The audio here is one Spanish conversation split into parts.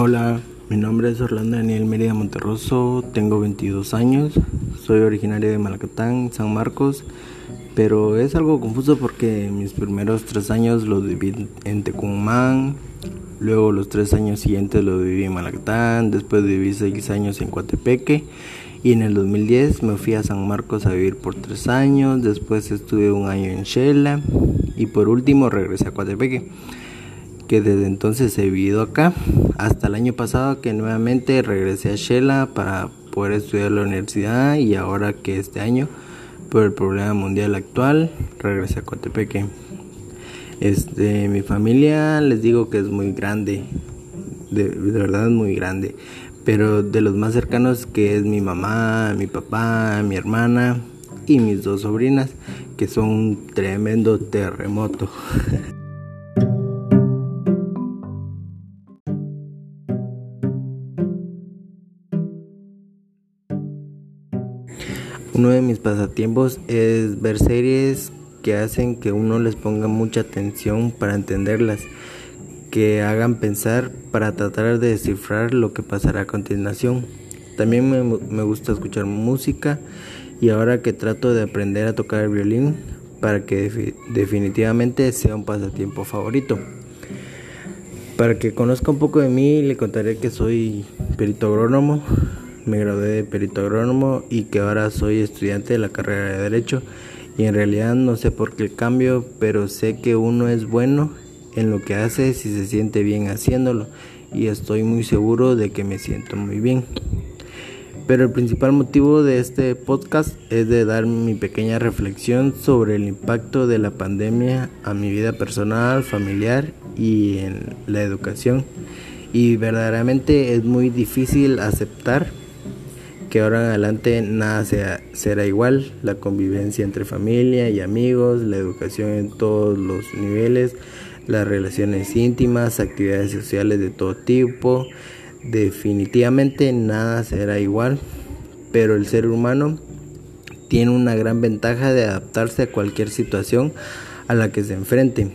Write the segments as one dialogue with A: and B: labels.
A: Hola, mi nombre es Orlando Daniel Mérida Monterroso, tengo 22 años, soy originario de Malacatán, San Marcos, pero es algo confuso porque mis primeros tres años los viví en Tecumán, luego los tres años siguientes los viví en Malacatán, después viví seis años en Coatepeque y en el 2010 me fui a San Marcos a vivir por tres años, después estuve un año en Shela y por último regresé a Coatepeque que desde entonces he vivido acá, hasta el año pasado que nuevamente regresé a Shela para poder estudiar la universidad y ahora que este año, por el problema mundial actual, regresé a Cotepeque. Este, mi familia les digo que es muy grande, de, de verdad es muy grande, pero de los más cercanos que es mi mamá, mi papá, mi hermana y mis dos sobrinas, que son un tremendo terremoto. Uno de mis pasatiempos es ver series que hacen que uno les ponga mucha atención para entenderlas, que hagan pensar para tratar de descifrar lo que pasará a continuación. También me, gusta escuchar música y ahora que trato de aprender a tocar el violín para que definitivamente sea un pasatiempo favorito. Para que conozca un poco de mí, le contaré que soy perito agrónomo, me gradué de perito agrónomo y que ahora soy estudiante de la carrera de Derecho. Y en realidad no sé por qué el cambio, pero sé que uno es bueno en lo que hace si se siente bien haciéndolo. Y estoy muy seguro de que me siento muy bien. Pero el principal motivo de este podcast es de dar mi pequeña reflexión sobre el impacto de la pandemia a mi vida personal, familiar y en la educación. Y verdaderamente es muy difícil aceptar que ahora en adelante nada sea, será igual, la convivencia entre familia y amigos, la educación en todos los niveles, las relaciones íntimas, actividades sociales de todo tipo, definitivamente nada será igual, pero el ser humano tiene una gran ventaja de adaptarse a cualquier situación a la que se enfrente.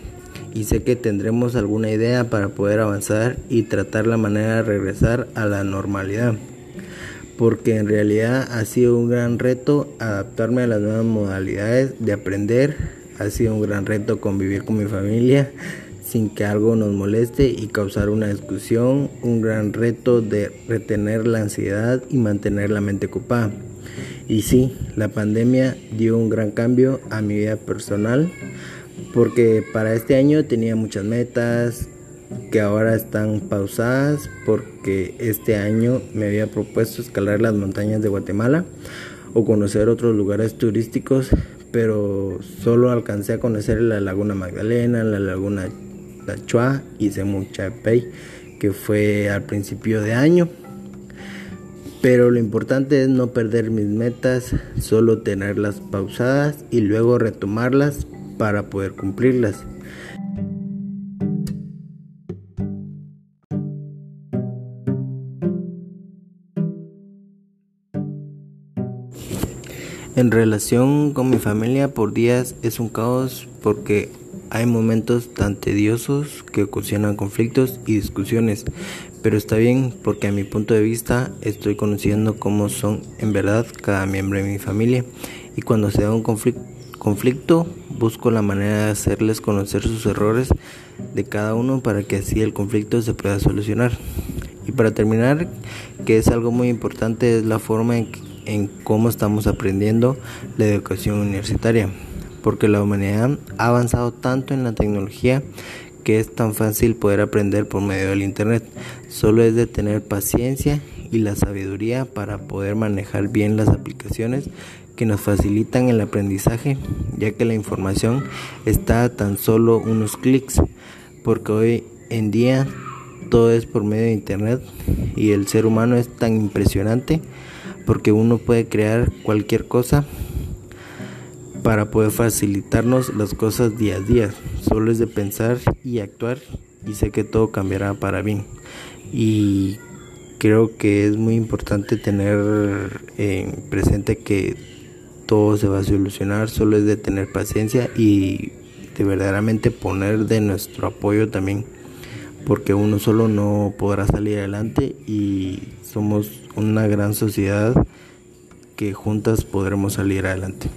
A: Y sé que tendremos alguna idea para poder avanzar y tratar la manera de regresar a la normalidad porque en realidad ha sido un gran reto adaptarme a las nuevas modalidades de aprender, ha sido un gran reto convivir con mi familia sin que algo nos moleste y causar una discusión, un gran reto de retener la ansiedad y mantener la mente ocupada. Y sí, la pandemia dio un gran cambio a mi vida personal porque para este año tenía muchas metas, que ahora están pausadas porque este año me había propuesto escalar las montañas de Guatemala o conocer otros lugares turísticos, pero solo alcancé a conocer la Laguna Magdalena, la Laguna Chua y Semuchapey, que fue al principio de año. Pero lo importante es no perder mis metas, solo tenerlas pausadas y luego retomarlas para poder cumplirlas. En relación con mi familia por días es un caos porque hay momentos tan tediosos que ocasionan conflictos y discusiones, pero está bien porque a mi punto de vista estoy conociendo cómo son en verdad cada miembro de mi familia y cuando se da un conflicto busco la manera de hacerles conocer sus errores de cada uno para que así el conflicto se pueda solucionar. Y para terminar, que es algo muy importante, es la forma en que en cómo estamos aprendiendo la educación universitaria, porque la humanidad ha avanzado tanto en la tecnología que es tan fácil poder aprender por medio del Internet. Solo es de tener paciencia y la sabiduría para poder manejar bien las aplicaciones que nos facilitan el aprendizaje, ya que la información está tan solo unos clics, porque hoy en día todo es por medio de Internet y el ser humano es tan impresionante porque uno puede crear cualquier cosa para poder facilitarnos las cosas día a día. Solo es de pensar y actuar y sé que todo cambiará para bien. Y creo que es muy importante tener en presente que todo se va a solucionar, solo es de tener paciencia y de verdaderamente poner de nuestro apoyo también porque uno solo no podrá salir adelante y somos una gran sociedad que juntas podremos salir adelante.